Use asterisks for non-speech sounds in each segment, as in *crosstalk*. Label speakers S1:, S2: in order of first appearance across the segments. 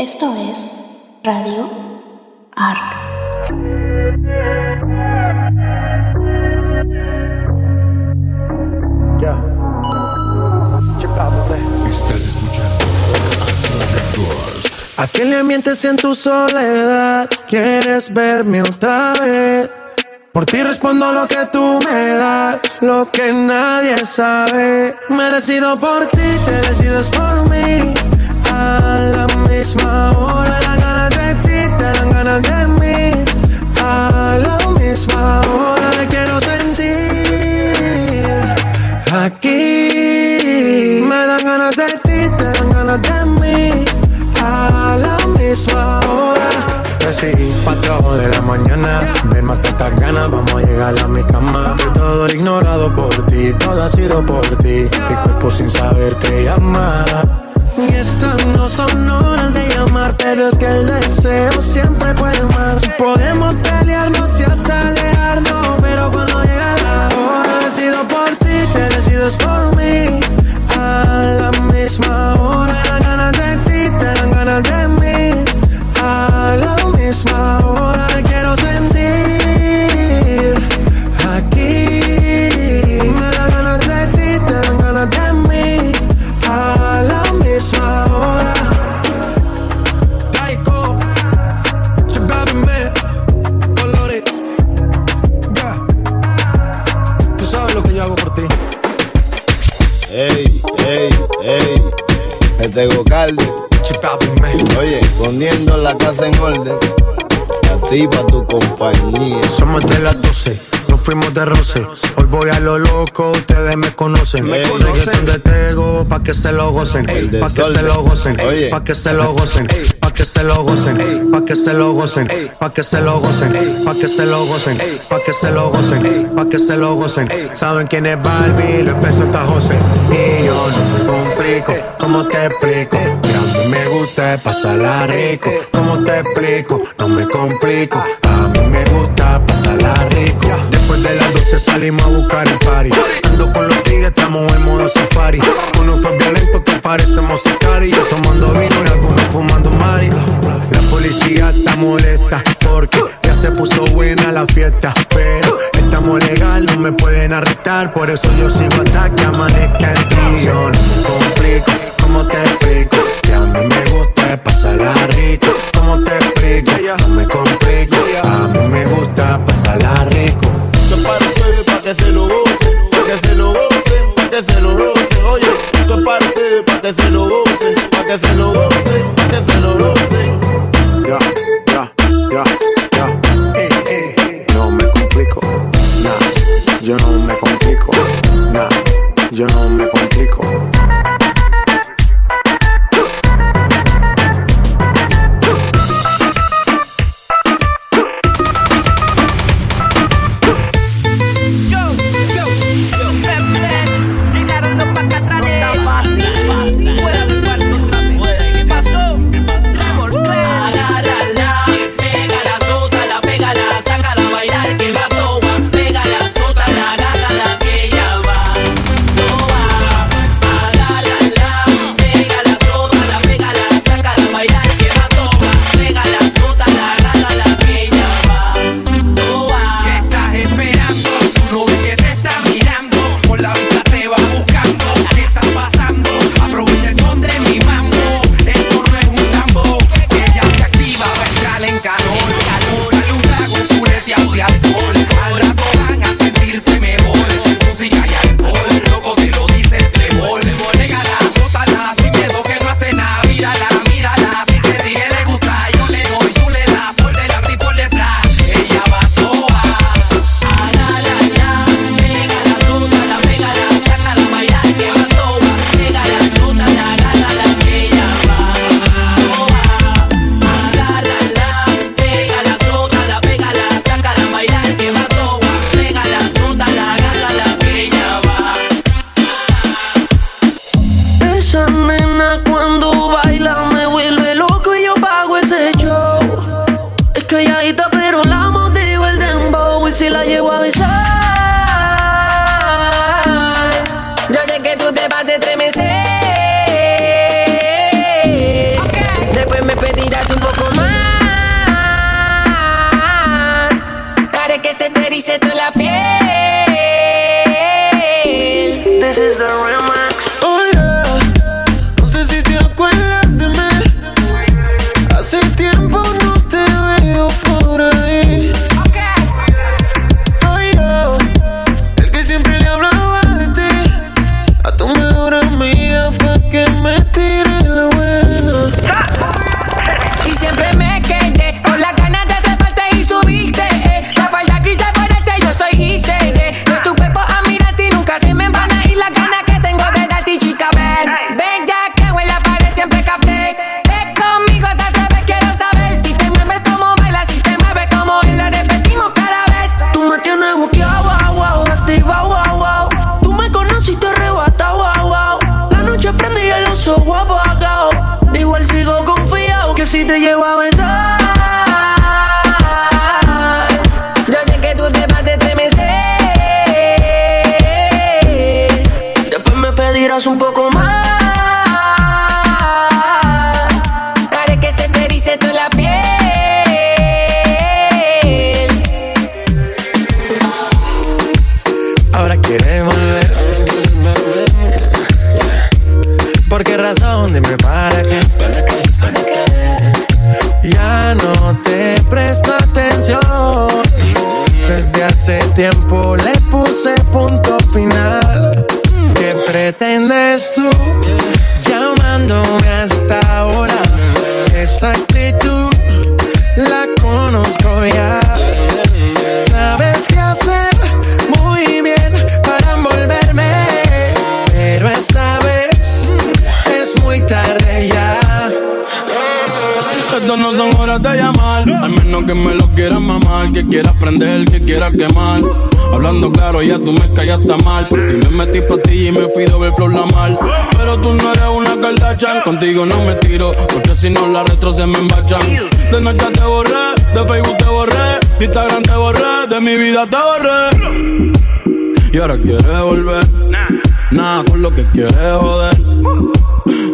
S1: Esto es Radio ARC.
S2: Estás escuchando
S3: ¿A quién le mientes en tu soledad? ¿Quieres verme otra vez? Por ti respondo lo que tú me das, lo que nadie sabe. Me decido por ti, te decides por mí. A la misma hora, dan ganas de ti, te dan ganas de mí. A la misma hora, te quiero sentir. Aquí me dan ganas de ti, te dan ganas de mí. A la misma hora. Recibí cuatro de la mañana. Ven, mata estas ganas, vamos a llegar a mi cama. De todo ignorado por ti, todo ha sido por ti. Mi cuerpo sin saber te llama. No son horas de llamar, pero es que el deseo siempre puede más. Podemos pelearnos y hasta alejarnos, pero cuando llega la hora, decido por ti, te decides por mí. A la misma hora, roce. Hoy voy a lo loco, ustedes me conocen. Me conocen de Tego, pa' que se lo gocen. Pa' que se lo gocen. Pa' que se lo gocen. Pa' que se lo gocen. Pa' que se lo gocen. Pa' que se lo gocen. Pa' que se lo gocen. Pa' que se lo gocen. Pa' que se lo gocen. Saben quién es Barbie, lo está José. Y yo no me complico, ¿cómo te explico? Que a mí me gusta pasarla rico. ¿Cómo te explico? No me complico. A mí me gusta pasarla rico. De las 12 salimos a buscar el party. Ando con los tigres, estamos en modo safari. Uno fue violento que parecemos sicari. Yo tomando vino y algunos fumando mari. La policía está molesta porque ya se puso buena la fiesta. Pero estamos legal, no me pueden arrestar. Por eso yo sigo hasta que amanezca el día. No me complico, ¿cómo te explico? Que a mí me gusta pasarla rico. ¿Cómo te explico? No me complico. A mí me gusta pasarla rico.
S4: Para ustedes, pa' que se lo gocen, pa' que se lo gocen, pa' que se lo gocen. Oye, esto es para ustedes, pa' que se lo gocen, pa' que se lo gocen, pa' que se lo gocen.
S5: un poco
S3: eres tú llamándome hasta ahora. Esa actitud la conozco ya. Sabes qué hacer.
S6: Esto no son horas de llamar. Al menos que me lo quieras mamar, que quieras prender, que quieras quemar. Hablando claro, ya tú me callaste mal. Por ti me metí pa' ti y me fui doble flor la mal. Pero tú no eres una cardachan, contigo no me tiro, porque si no la retro se me embachan. De noche te borré, de Facebook te borré, de Instagram te borré, de mi vida te borré. Y ahora quieres volver, nada con lo que quieres joder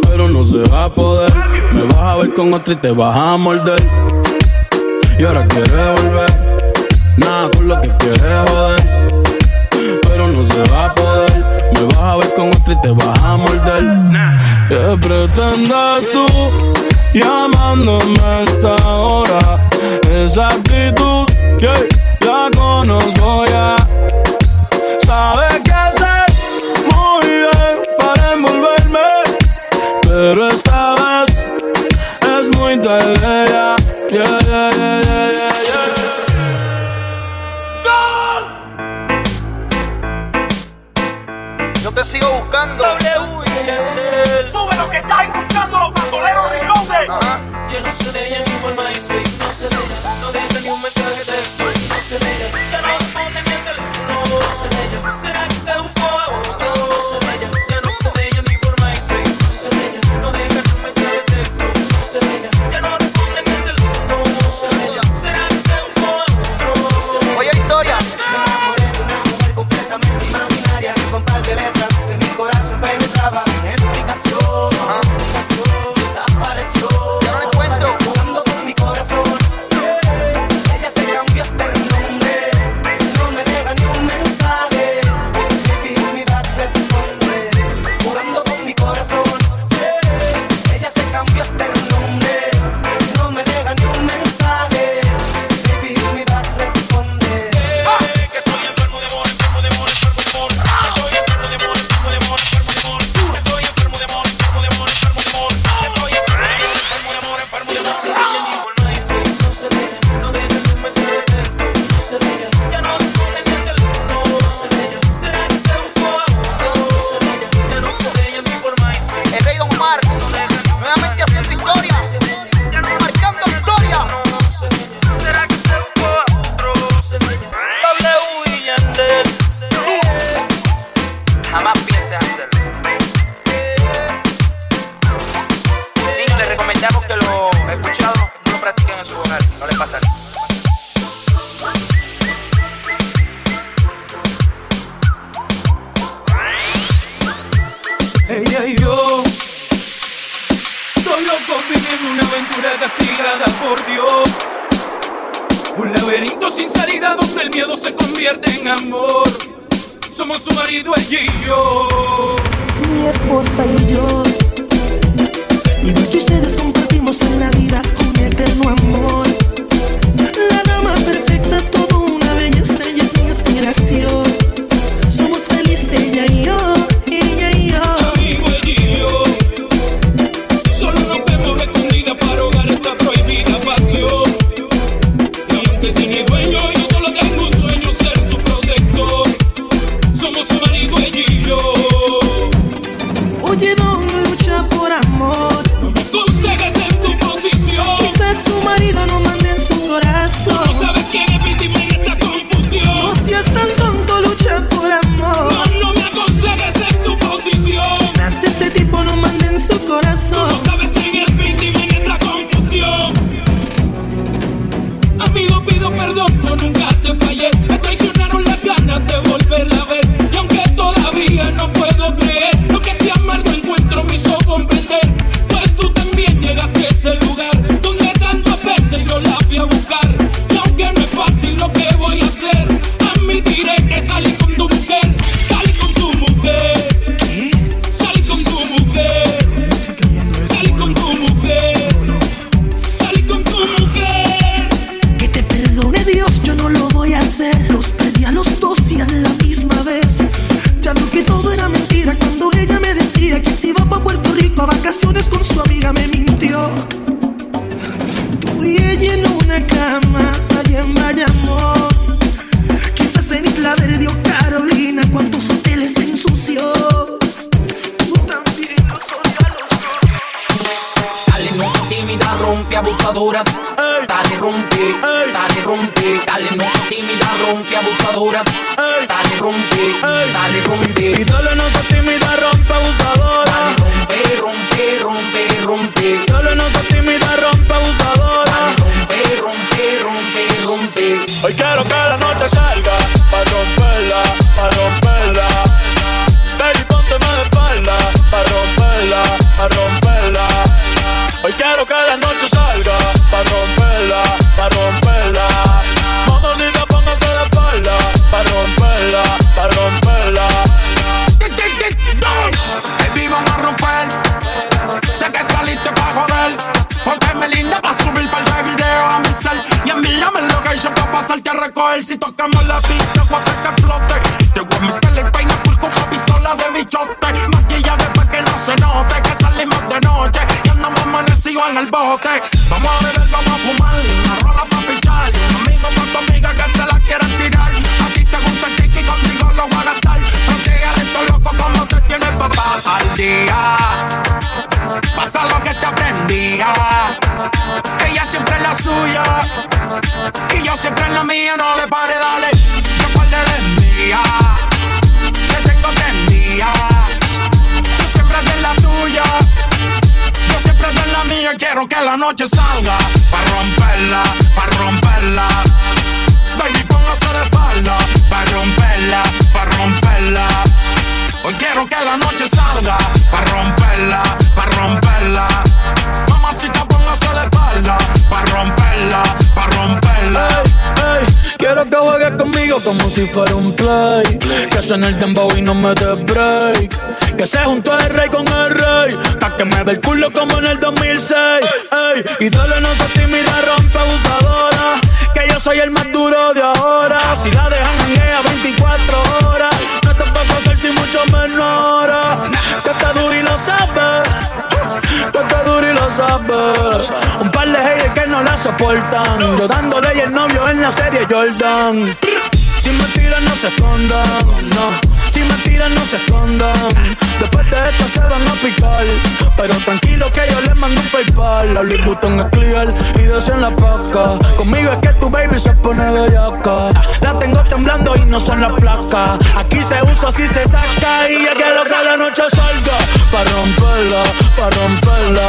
S6: pero no se va a poder. Me vas a ver con otra y te vas a morder. Y ahora quieres volver, nada con lo que quieres joder. Pero no se va a poder. Me vas a ver con otra y te vas a morder. ¿Qué pretendes tú llamándome esta
S7: rompe abusadora. Dale, rompe, dale, rompe.
S6: Y dale, no seas tímida, rompe abusadora.
S7: Rompe, rompe, rompe, rompe.
S6: Dale, no seas tímida, rompe abusadora.
S7: Rompe, rompe, rompe, rompe.
S6: Hoy quiero que la noche salga pa' romperla, pa' romperla. Baby, pónteme de espalda pa' romperla, pa' romperla.
S8: En el bote. Vamos a beber, vamos a fumar. Una rola pa' pichar. Amigo pa' tu amiga que se la quieran tirar. A ti te gusta el kiki, contigo lo voy a gastar. Protege esto loco como te tiene papá al día. Pasa lo que te aprendía. Ella siempre es la suya. Y yo siempre en la mía. No le pare, dale. Que par de desvía. Te tengo prendida. Mía. Quiero que la noche salga. Pa' romperla, pa' romperla. Baby, póngase de espalda. Pa' romperla, pa' romperla. Hoy quiero que la noche salga. Pa' romperla, pa' romperla. Mamacita, póngase de espalda. Pa' romperla, pa' romperla.
S6: Quiero que juegues conmigo como si fuera un play. Que suene el dembow y no me des break. Que se juntó el rey con el rey. Pa' que me ve el culo como en el 2006. Ey, dale no se tímida, rompe abusadora. Que yo soy el más duro de ahora. Si la dejan janguea Un par de haters que no la soportan. Yo dándole y el novio en la serie Jordan. Si mentiras no se escondan, no. Si mentiras no se escondan. Después de esto se van a picar. Pero tranquilo que yo les mando un paypal. La Louis Vuitton es clear y en la paca. Conmigo es que tu baby se pone bellaca. La tengo temblando y no son las placas. Aquí se usa si se saca. Y ya quiero que la noche salga. Pa' romperla, pa' romperla.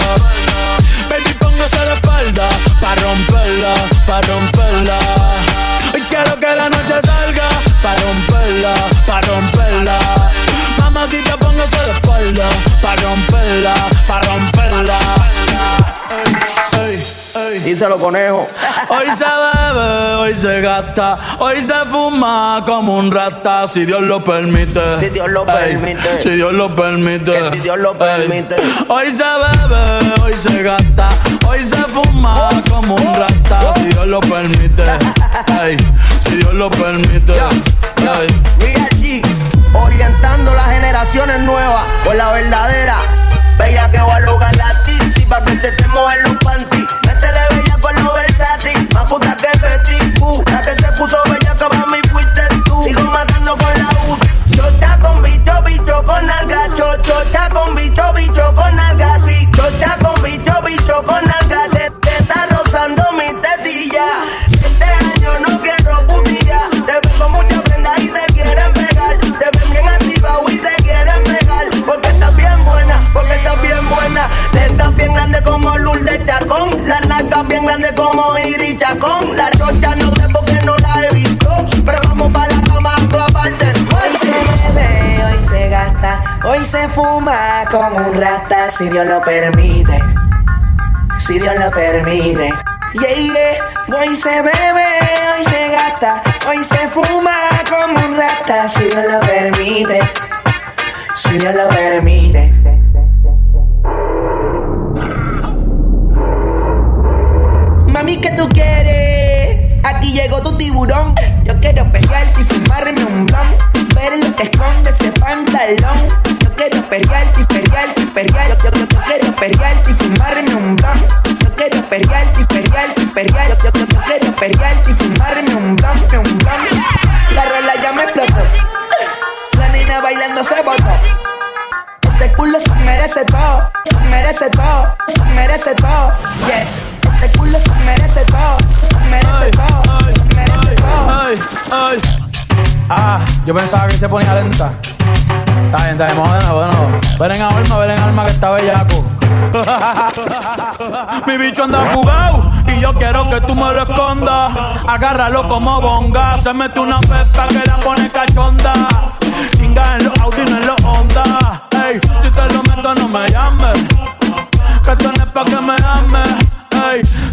S6: Baby, póngase de espalda. Pa' romperla, pa' romperla. Hoy quiero que la noche salga. Pa' romperla, pa' romperla. Mamacita, póngase de espalda. Pa' romperla, pa' romperla. Ey, ey.
S9: Díselo, conejo.
S6: Hoy se bebe, hoy se gasta, hoy se fuma como un rata, si Dios lo permite.
S9: Si Dios lo permite.
S6: si Dios lo permite.
S9: Que si Dios lo permite.
S6: Hoy se bebe, hoy se gasta, hoy se fuma como un rata, si Dios lo permite. Dios lo permite. Ey.
S9: Real G, orientando las generaciones nuevas por la verdadera. Bella que va a lugar la tizi pa' que se te mojen los panty. Como
S10: un rata, si Dios lo permite. Si Dios lo permite. Yeah, yeah. Hoy se bebe, hoy se gasta, hoy se fuma como un rata, si Dios lo permite, si Dios lo permite. Yo
S6: pensaba que se ponía lenta. Está bien, está bien, bueno. Ven en alma, ven en alma que está bellaco. *laughs* Mi bicho anda fugado y yo quiero que tú me lo escondas. Agárralo como bonga. Se mete una pepa que la pone cachonda. Chinga en los Audi, no en los Honda. Ey, si te lo meto, no me llames. Que no pa' que me ames.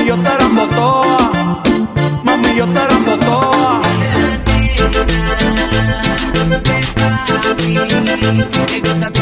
S6: Mami, yo te la embotoa. Mami, yo te.
S11: Me gusta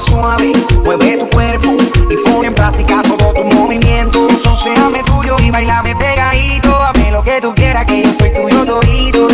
S12: Suave, mueve tu cuerpo y pon en práctica todo tu movimiento. Enséame tuyo y bailame pegadito. Hazme lo que tú quieras, que yo soy tuyo todito.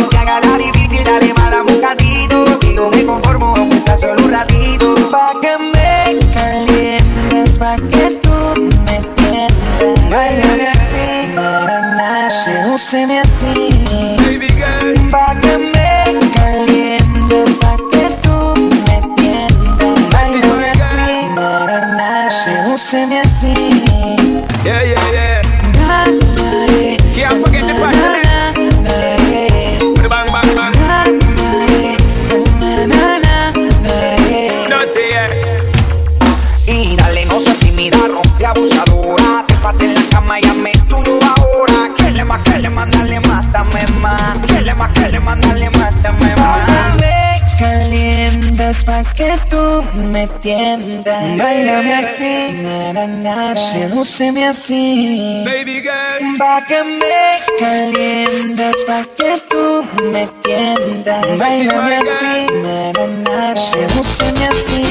S12: Que
S10: tú me tiendas. Bailame así, na, na, na, na. sedúceme así.
S13: Baby girl.
S10: Pa' que me calientas, pa' que tú me tiendas. Bailame así, na, na, na, na. sedúceme así.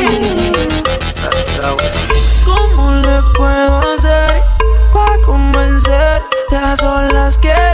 S10: ¿Cómo le puedo hacer para convencerte? A solas quiero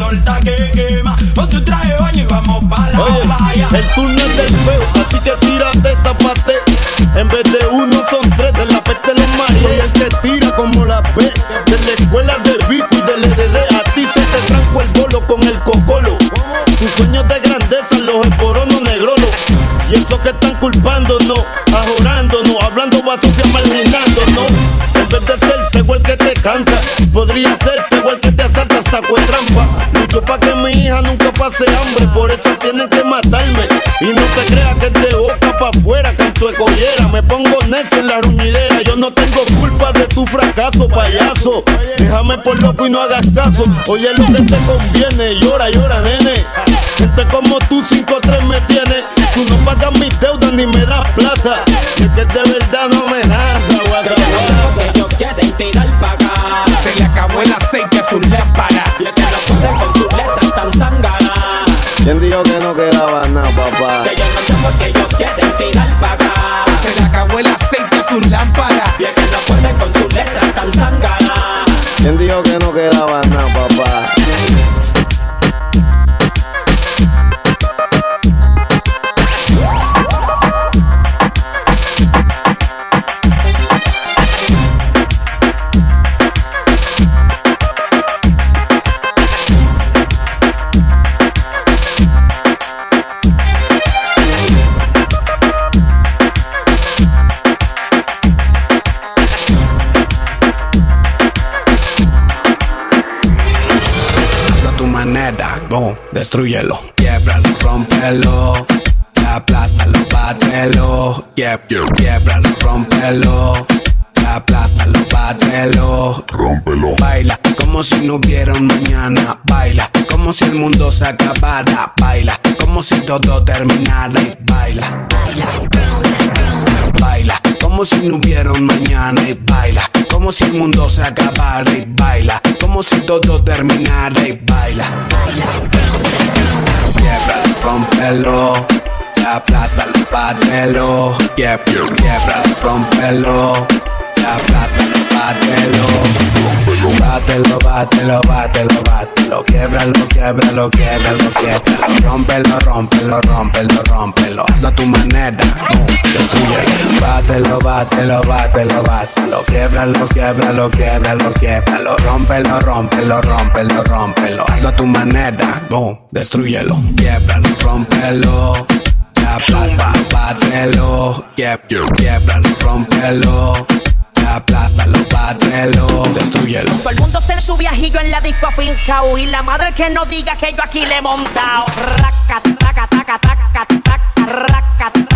S8: además que el quema. Pon tu traje de baño y vamos pa' la playa. El
S4: túnel del feo, así que tírate, tapate. En vez de uno son tres, de la peste los mareos. Y el que tira como la B, de la escuela de Vico y del EDD. A ti se te tranco el bolo con el cocolo. Tus sueños de grandeza, los esporonos negrolos. Y esos que están culpándonos, ajorándonos, hablando sucia, marginándonos. En vez de ser el que te canta, podría ser el que te asalta, saco de trampa. Pase hambre, por eso tienen que matarme. Y no te creas que de boca pa' afuera, canto de collera. Me pongo necio en la ruñidera, yo no tengo culpa de tu fracaso, payaso. Déjame por loco y no hagas caso. Oye lo que te conviene, llora, llora, nene. Gente como tú, 5-3 me tiene. Tú no pagas mis deudas ni me das plata. Es que de
S14: destruyelo. Quiebralo, rompelo. Aplástalo, bátelo. Quieb- Quiebralo, rompelo. Aplástalo, bátelo. Rómpelo. Baila como si no hubiera un mañana. Baila como si el mundo se acabara. Baila como si todo terminara. Y baila, baila, baila como si no hubiera un mañana. Y baila como si el mundo se acabara. Y baila como si todo terminara. Y baila, baila, Quiebralo, rómpelo. Aplástalo, bátelo. Quieb- Quiebralo, rómpelo. Aplástalo, bátelo. Bátelo, bátelo, bátelo, bátelo. Quiebralo, quiebralo, quiebralo, quiebralo. Rómpelo, rómpelo, rómpelo, rómpelo. Hazlo a tu manera, no, destruyelo. Bátelo, bátelo, bátelo, bátelo. Quiebralo, quiebralo, quiebralo, quiebralo. Rómpelo, rómpelo, rómpelo, rómpelo. Hazlo a tu manera, no, destruyelo. Quiebralo, rómpelo. Aplástalo, bátelo. Quieb- Quiebralo, rómpelo. Aplástalo, bátelo, destruyelo.
S15: Todo el mundo está en su viajillo en la disco fincao Y la madre que no diga que yo aquí le he montado Raca, taca, taca, taca, taca Raca, taca,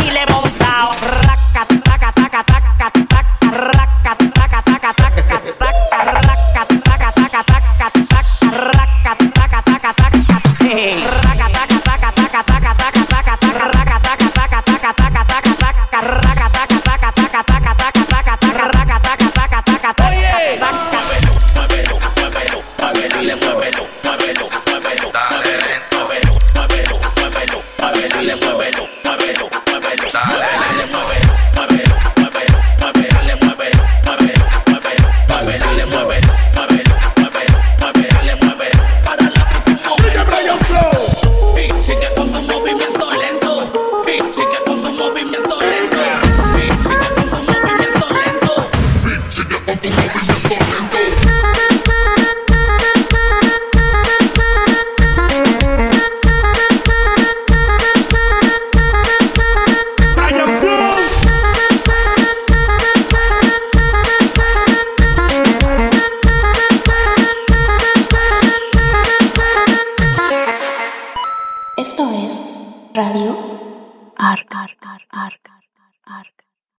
S15: muévelo, muévelo, muévelo, muévelo, muévelo, muévelo, muévelo, muévelo, muévelo, muévelo, muévelo,